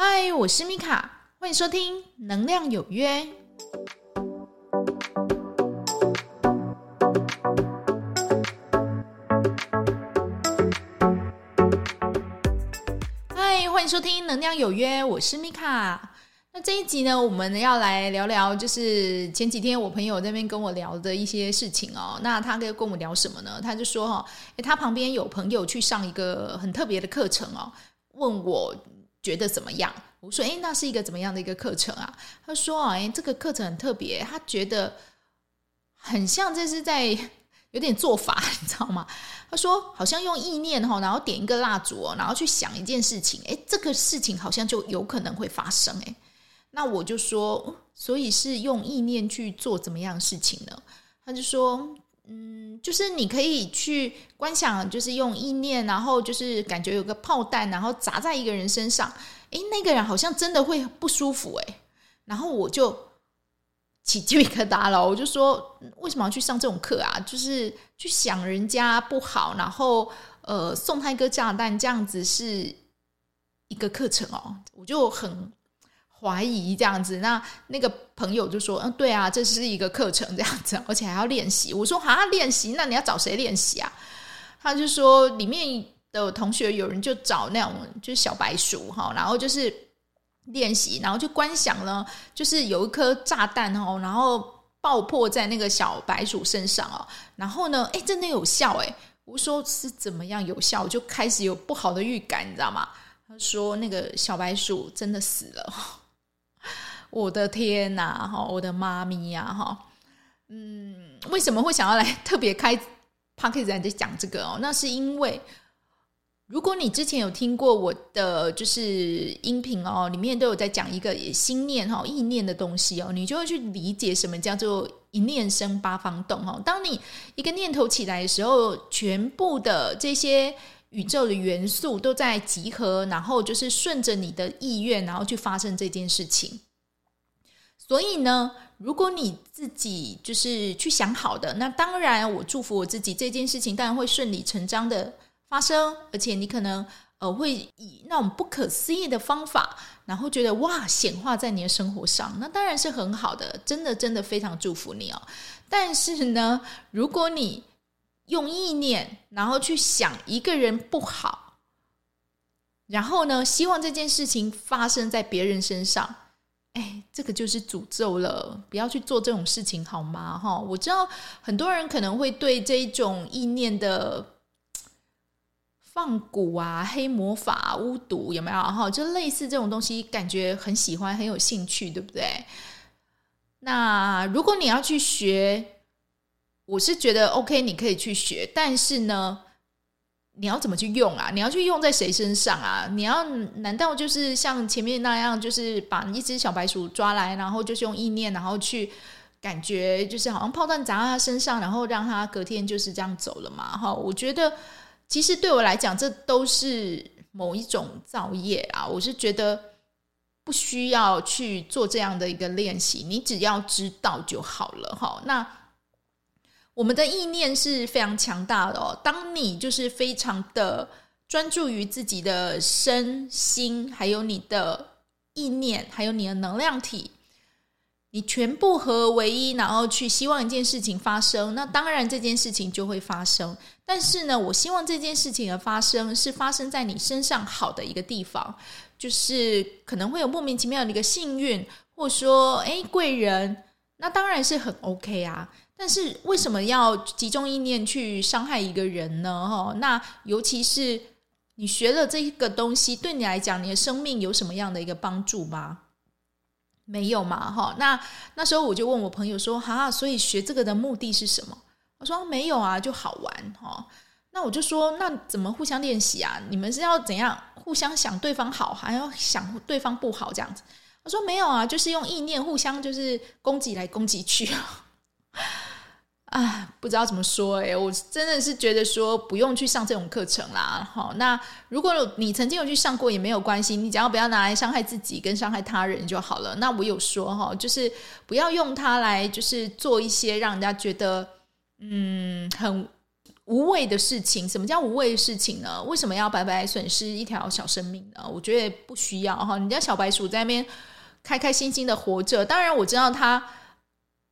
嗨，我是米卡，欢迎收听《能量有约》。嗨，欢迎收听《能量有约》，我是米卡。那这一集呢，我们要来聊聊，就是前几天我朋友那边跟我聊的一些事情哦。那他跟跟我聊什么呢？他就说哈，诶，他旁边有朋友去上一个很特别的课程哦，问我。觉得怎么样？我说，诶，那是一个怎么样的一个课程啊？他说，诶，这个课程很特别，他觉得很像这是在有点做法，你知道吗？他说，好像用意念哈，然后点一个蜡烛，然后去想一件事情，诶，这个事情好像就有可能会发生，诶，那我就说，所以是用意念去做怎么样的事情呢？他就说。嗯，就是你可以去观想，就是用意念，然后就是感觉有个炮弹，然后砸在一个人身上，诶，那个人好像真的会不舒服，诶，然后我就起鸡皮疙瘩了，我就说，为什么要去上这种课啊？就是去想人家不好，然后呃送他一个炸弹，这样子是一个课程哦，我就很。怀疑这样子，那那个朋友就说：“嗯，对啊，这是一个课程，这样子，而且还要练习。”我说：“啊，练习？那你要找谁练习啊？”他就说：“里面的同学有人就找那种就是小白鼠哈，然后就是练习，然后就观想呢，就是有一颗炸弹哦，然后爆破在那个小白鼠身上哦，然后呢，哎，真的有效哎！我说是怎么样有效？我就开始有不好的预感，你知道吗？他说那个小白鼠真的死了。” 我的天呐，哈，我的妈咪呀，哈，嗯，为什么会想要来特别开 podcast 在讲这个哦？那是因为，如果你之前有听过我的就是音频哦，里面都有在讲一个心念哈、意念的东西哦，你就会去理解什么叫做一念生八方动哈。当你一个念头起来的时候，全部的这些宇宙的元素都在集合，然后就是顺着你的意愿，然后去发生这件事情。所以呢，如果你自己就是去想好的，那当然我祝福我自己这件事情当然会顺理成章的发生，而且你可能呃会以那种不可思议的方法，然后觉得哇显化在你的生活上，那当然是很好的，真的真的非常祝福你哦。但是呢，如果你用意念然后去想一个人不好，然后呢，希望这件事情发生在别人身上。哎，这个就是诅咒了，不要去做这种事情好吗？哈，我知道很多人可能会对这一种意念的放蛊啊、黑魔法、巫毒有没有？哈，就类似这种东西，感觉很喜欢、很有兴趣，对不对？那如果你要去学，我是觉得 OK，你可以去学，但是呢，你要怎么去用啊？你要去用在谁身上啊？你要难道就是像前面那样，就是把一只小白鼠抓来，然后就是用意念，然后去感觉就是好像炮弹砸在他身上，然后让他隔天就是这样走了嘛？哈，我觉得其实对我来讲，这都是某一种造业啊。我是觉得不需要去做这样的一个练习，你只要知道就好了。哈，那。我们的意念是非常强大的哦。当你就是非常的专注于自己的身心，还有你的意念，还有你的能量体，你全部合为一，然后去希望一件事情发生，那当然这件事情就会发生。但是呢，我希望这件事情的发生是发生在你身上好的一个地方，就是可能会有莫名其妙的一个幸运，或说诶贵人，那当然是很 OK 啊。但是为什么要集中意念去伤害一个人呢？哈，那尤其是你学了这个东西，对你来讲，你的生命有什么样的一个帮助吗？没有嘛？哈，那那时候我就问我朋友说：“哈，所以学这个的目的是什么？”我说：“没有啊，就好玩。”哈，那我就说：“那怎么互相练习啊？你们是要怎样互相想对方好，还要想对方不好这样子？”我说：“没有啊，就是用意念互相就是攻击来攻击去。”，啊不知道怎么说诶，我真的是觉得说不用去上这种课程啦。好，那如果你曾经有去上过也没有关系，你只要不要拿来伤害自己跟伤害他人就好了。那我有说哈，就是不要用它来就是做一些让人家觉得嗯很无谓的事情。什么叫无谓的事情呢？为什么要白白损失一条小生命呢？我觉得不需要哈。你家小白鼠在那边开开心心的活着，当然我知道它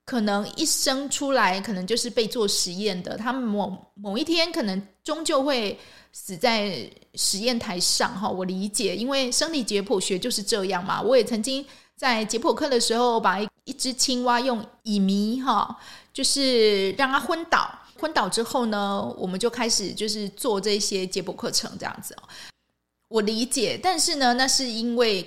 可能一生出来可能就是被做实验的，它某某一天可能终究会死在实验台上哈。我理解，因为生理解剖学就是这样嘛。我也曾经。在解剖课的时候，把一一只青蛙用乙醚哈，就是让它昏倒。昏倒之后呢，我们就开始就是做这些解剖课程这样子哦。我理解，但是呢，那是因为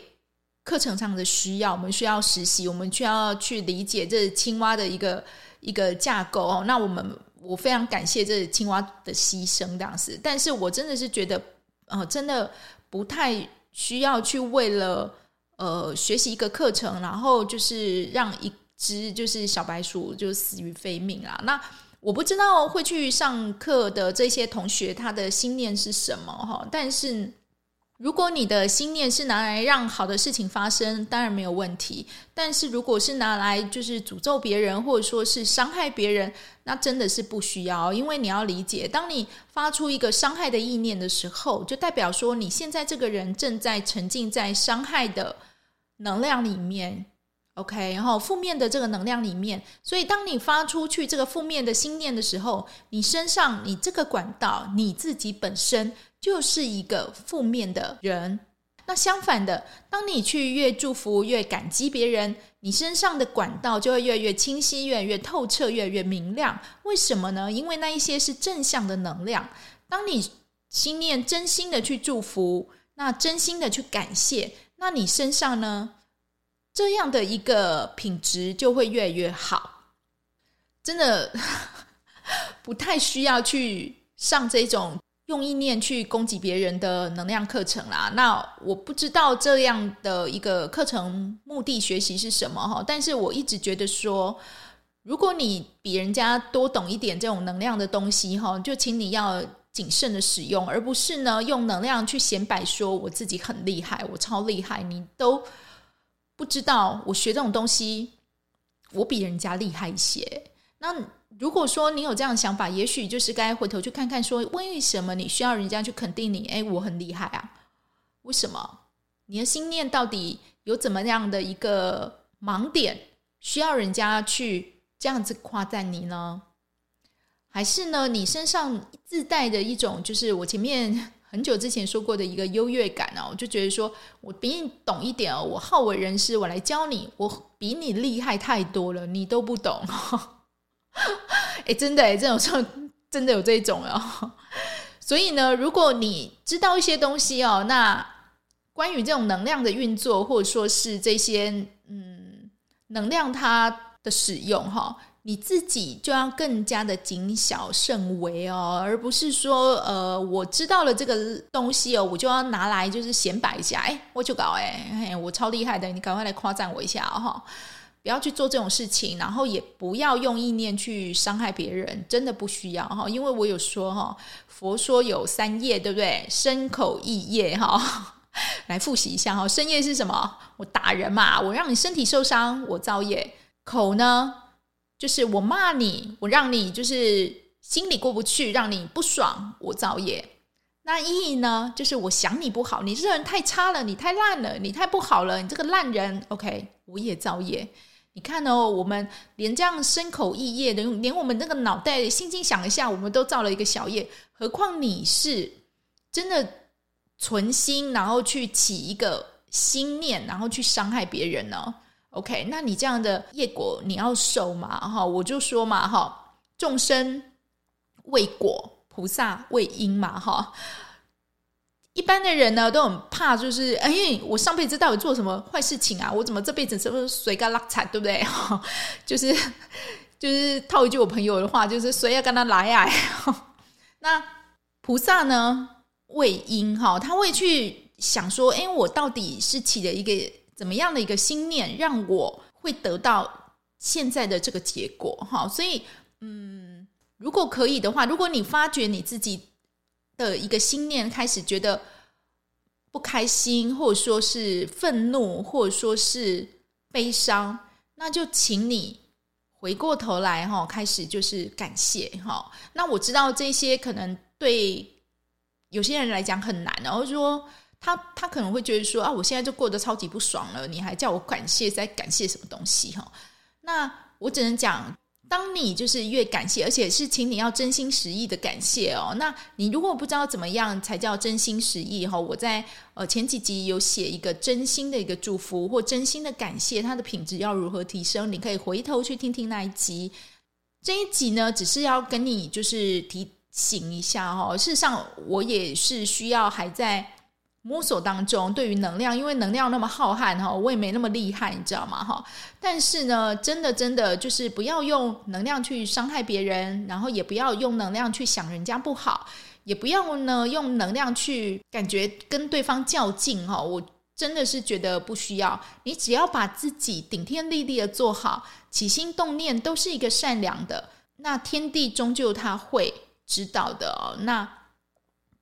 课程上的需要，我们需要实习，我们需要去理解这青蛙的一个一个架构哦。那我们我非常感谢这青蛙的牺牲这样子，但是我真的是觉得，呃，真的不太需要去为了。呃，学习一个课程，然后就是让一只就是小白鼠就死于非命啊。那我不知道会去上课的这些同学他的心念是什么哈。但是如果你的心念是拿来让好的事情发生，当然没有问题。但是如果是拿来就是诅咒别人或者说是伤害别人，那真的是不需要。因为你要理解，当你发出一个伤害的意念的时候，就代表说你现在这个人正在沉浸在伤害的。能量里面，OK，然后负面的这个能量里面，所以当你发出去这个负面的心念的时候，你身上你这个管道你自己本身就是一个负面的人。那相反的，当你去越祝福越感激别人，你身上的管道就会越来越清晰，越来越透彻，越来越明亮。为什么呢？因为那一些是正向的能量。当你心念真心的去祝福，那真心的去感谢。那你身上呢，这样的一个品质就会越来越好，真的 不太需要去上这种用意念去攻击别人的能量课程啦。那我不知道这样的一个课程目的学习是什么哈，但是我一直觉得说，如果你比人家多懂一点这种能量的东西哈，就请你要。谨慎的使用，而不是呢用能量去显摆，说我自己很厉害，我超厉害，你都不知道我学这种东西，我比人家厉害一些。那如果说你有这样的想法，也许就是该回头去看看，说为什么你需要人家去肯定你？哎，我很厉害啊，为什么？你的心念到底有怎么样的一个盲点，需要人家去这样子夸赞你呢？还是呢，你身上自带的一种，就是我前面很久之前说过的一个优越感哦，我就觉得说我比你懂一点哦，我好为人师，我来教你，我比你厉害太多了，你都不懂。哎，真的哎，这种时候真的有这种哦。所以呢，如果你知道一些东西哦，那关于这种能量的运作，或者说是这些嗯能量它的使用哈。你自己就要更加的谨小慎微哦，而不是说，呃，我知道了这个东西哦，我就要拿来就是显摆一下，哎，我就搞，哎，我超厉害的，你赶快来夸赞我一下哈，不要去做这种事情，然后也不要用意念去伤害别人，真的不需要哈，因为我有说哈，佛说有三业，对不对？身口意业哈，来复习一下哈，身业是什么？我打人嘛，我让你身体受伤，我造业。口呢？就是我骂你，我让你就是心里过不去，让你不爽，我造业。那意呢？就是我想你不好，你这人太差了，你太烂了，你太不好了，你这个烂人。OK，我也造业。你看哦，我们连这样身口意业的，连我们那个脑袋轻轻想一下，我们都造了一个小业。何况你是真的存心，然后去起一个心念，然后去伤害别人呢？OK，那你这样的业果你要受嘛？哈，我就说嘛，哈，众生为果，菩萨为因嘛，哈。一般的人呢都很怕，就是哎，我上辈子到底做什么坏事情啊？我怎么这辈子是不是随个拉惨，对不对？哈，就是就是套一句我朋友的话，就是谁要跟他来啊？那菩萨呢为因哈，他会去想说，哎，我到底是起了一个。怎么样的一个心念，让我会得到现在的这个结果？哈，所以，嗯，如果可以的话，如果你发觉你自己的一个心念开始觉得不开心，或者说是愤怒，或者说是悲伤，那就请你回过头来哈，开始就是感谢哈。那我知道这些可能对有些人来讲很难，然后说他他可能会觉得说啊，我现在就过得超级不爽了，你还叫我感谢，在感谢什么东西哈？那我只能讲。当你就是越感谢，而且是请你要真心实意的感谢哦。那你如果不知道怎么样才叫真心实意哈，我在呃前几集有写一个真心的一个祝福或真心的感谢，它的品质要如何提升？你可以回头去听听那一集。这一集呢，只是要跟你就是提醒一下哈。事实上，我也是需要还在。摸索当中，对于能量，因为能量那么浩瀚哈，我也没那么厉害，你知道吗？哈，但是呢，真的真的就是不要用能量去伤害别人，然后也不要用能量去想人家不好，也不要呢用能量去感觉跟对方较劲哈。我真的是觉得不需要，你只要把自己顶天立地的做好，起心动念都是一个善良的，那天地终究他会知道的哦。那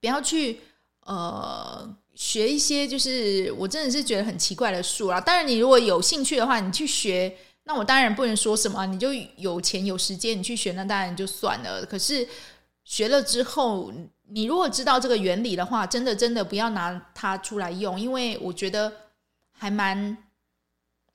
不要去呃。学一些就是我真的是觉得很奇怪的术啦。当然，你如果有兴趣的话，你去学，那我当然不能说什么。你就有钱有时间，你去学，那当然就算了。可是学了之后，你如果知道这个原理的话，真的真的不要拿它出来用，因为我觉得还蛮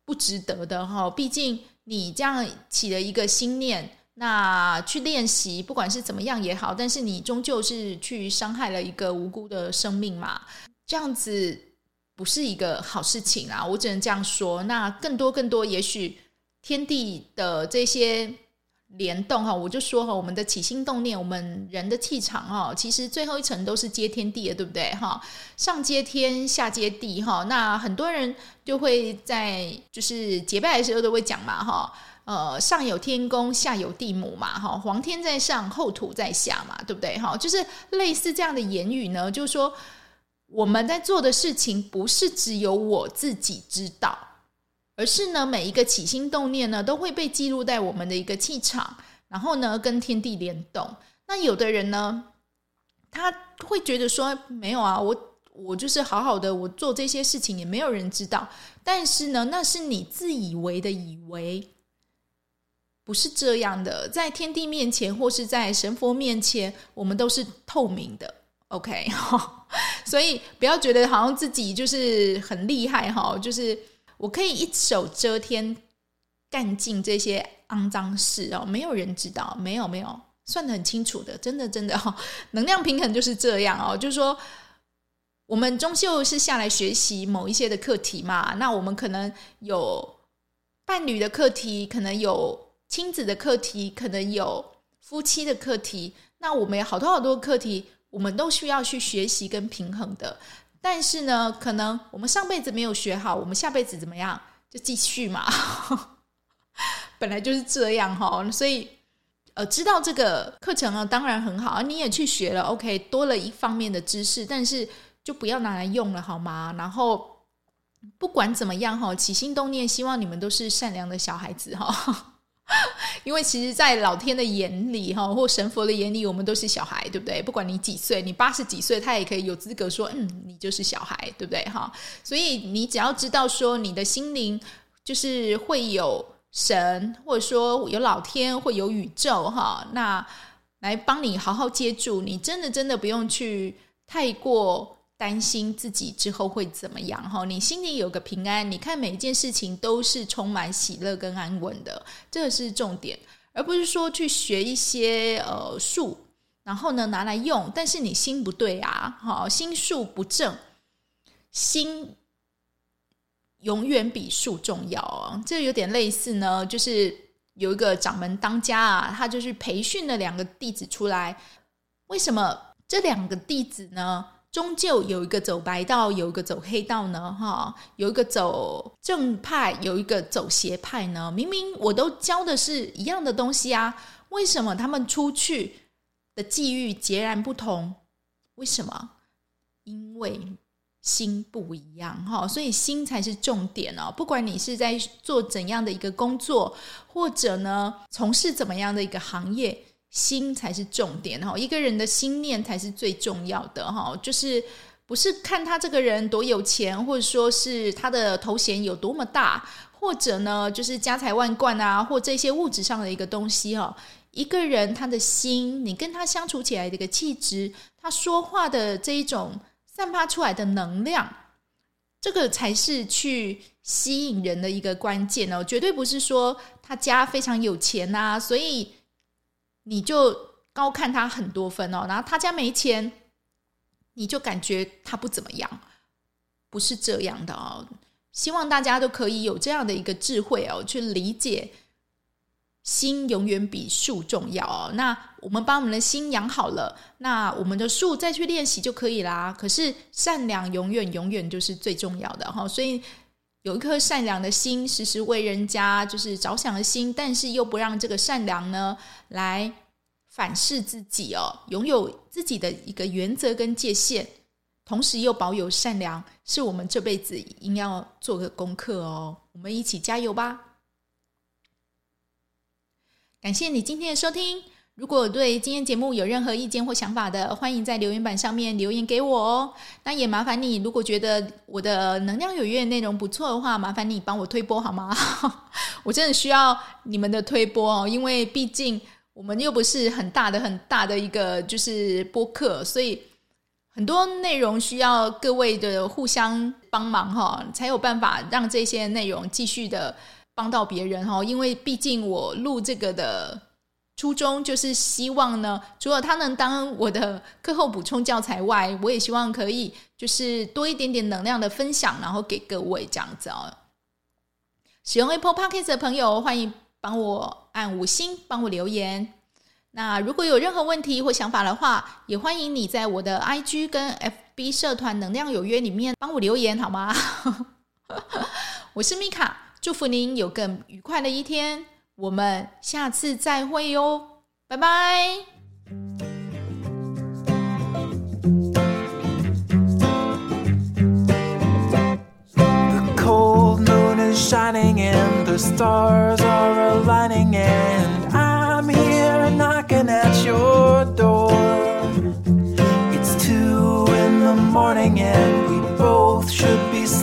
不值得的哈。毕竟你这样起了一个心念，那去练习，不管是怎么样也好，但是你终究是去伤害了一个无辜的生命嘛。这样子不是一个好事情啊！我只能这样说。那更多更多，也许天地的这些联动哈，我就说哈，我们的起心动念，我们人的气场哈，其实最后一层都是接天地的，对不对哈？上接天，下接地哈。那很多人就会在就是结拜的时候都会讲嘛哈，呃，上有天公，下有地母嘛哈，皇天在上，后土在下嘛，对不对哈？就是类似这样的言语呢，就是说。我们在做的事情不是只有我自己知道，而是呢，每一个起心动念呢都会被记录在我们的一个气场，然后呢跟天地联动。那有的人呢，他会觉得说没有啊，我我就是好好的，我做这些事情也没有人知道。但是呢，那是你自以为的以为，不是这样的。在天地面前或是在神佛面前，我们都是透明的。OK，所以不要觉得好像自己就是很厉害哈，就是我可以一手遮天，干尽这些肮脏事哦，没有人知道，没有没有，算得很清楚的，真的真的哈，能量平衡就是这样哦，就是说我们终究是下来学习某一些的课题嘛，那我们可能有伴侣的课题，可能有亲子的课题，可能有夫妻的课题，那我们有好多好多课题。我们都需要去学习跟平衡的，但是呢，可能我们上辈子没有学好，我们下辈子怎么样就继续嘛，本来就是这样哈。所以，呃，知道这个课程啊，当然很好，你也去学了，OK，多了一方面的知识，但是就不要拿来用了好吗？然后不管怎么样哈，起心动念，希望你们都是善良的小孩子哈。因为其实，在老天的眼里，哈，或神佛的眼里，我们都是小孩，对不对？不管你几岁，你八十几岁，他也可以有资格说，嗯，你就是小孩，对不对？哈，所以你只要知道说，你的心灵就是会有神，或者说有老天，会有宇宙，哈，那来帮你好好接住，你真的真的不用去太过。担心自己之后会怎么样哈？你心里有个平安，你看每一件事情都是充满喜乐跟安稳的，这个是重点，而不是说去学一些呃术，然后呢拿来用，但是你心不对啊，好，心术不正，心永远比术重要啊。这有点类似呢，就是有一个掌门当家啊，他就是培训了两个弟子出来，为什么这两个弟子呢？终究有一个走白道，有一个走黑道呢，哈，有一个走正派，有一个走邪派呢。明明我都教的是一样的东西啊，为什么他们出去的际遇截然不同？为什么？因为心不一样，哈，所以心才是重点哦。不管你是在做怎样的一个工作，或者呢，从事怎么样的一个行业。心才是重点哈，一个人的心念才是最重要的哈，就是不是看他这个人多有钱，或者说是他的头衔有多么大，或者呢，就是家财万贯啊，或这些物质上的一个东西哦。一个人他的心，你跟他相处起来的一个气质，他说话的这一种散发出来的能量，这个才是去吸引人的一个关键哦。绝对不是说他家非常有钱呐、啊，所以你就高看他很多分哦。然后他家没钱，你就感觉他不怎么样，不是这样的哦。希望大家都可以有这样的一个智慧哦，去理解心永远比树重要哦。那我们把我们的心养好了，那我们的树再去练习就可以啦。可是善良永远永远就是最重要的哈。所以有一颗善良的心，时时为人家就是着想的心，但是又不让这个善良呢来反噬自己哦，拥有自己的一个原则跟界限。同时又保有善良，是我们这辈子应要做的功课哦。我们一起加油吧！感谢你今天的收听。如果对今天节目有任何意见或想法的，欢迎在留言板上面留言给我哦。那也麻烦你，如果觉得我的能量有约内容不错的话，麻烦你帮我推播好吗？我真的需要你们的推播哦，因为毕竟我们又不是很大的、很大的一个就是播客，所以。很多内容需要各位的互相帮忙哈，才有办法让这些内容继续的帮到别人哈。因为毕竟我录这个的初衷就是希望呢，除了它能当我的课后补充教材外，我也希望可以就是多一点点能量的分享，然后给各位这样子哦。使用 Apple Podcast 的朋友，欢迎帮我按五星，帮我留言。那如果有任何问题或想法的话，也欢迎你在我的 IG 跟 FB 社团“能量有约”里面帮我留言好吗？我是米卡，祝福您有更愉快的一天，我们下次再会哟，拜拜。shining and the stars are aligning and I'm here knocking at your door. It's two in the morning and we both should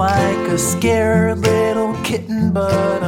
like a scared little kitten, but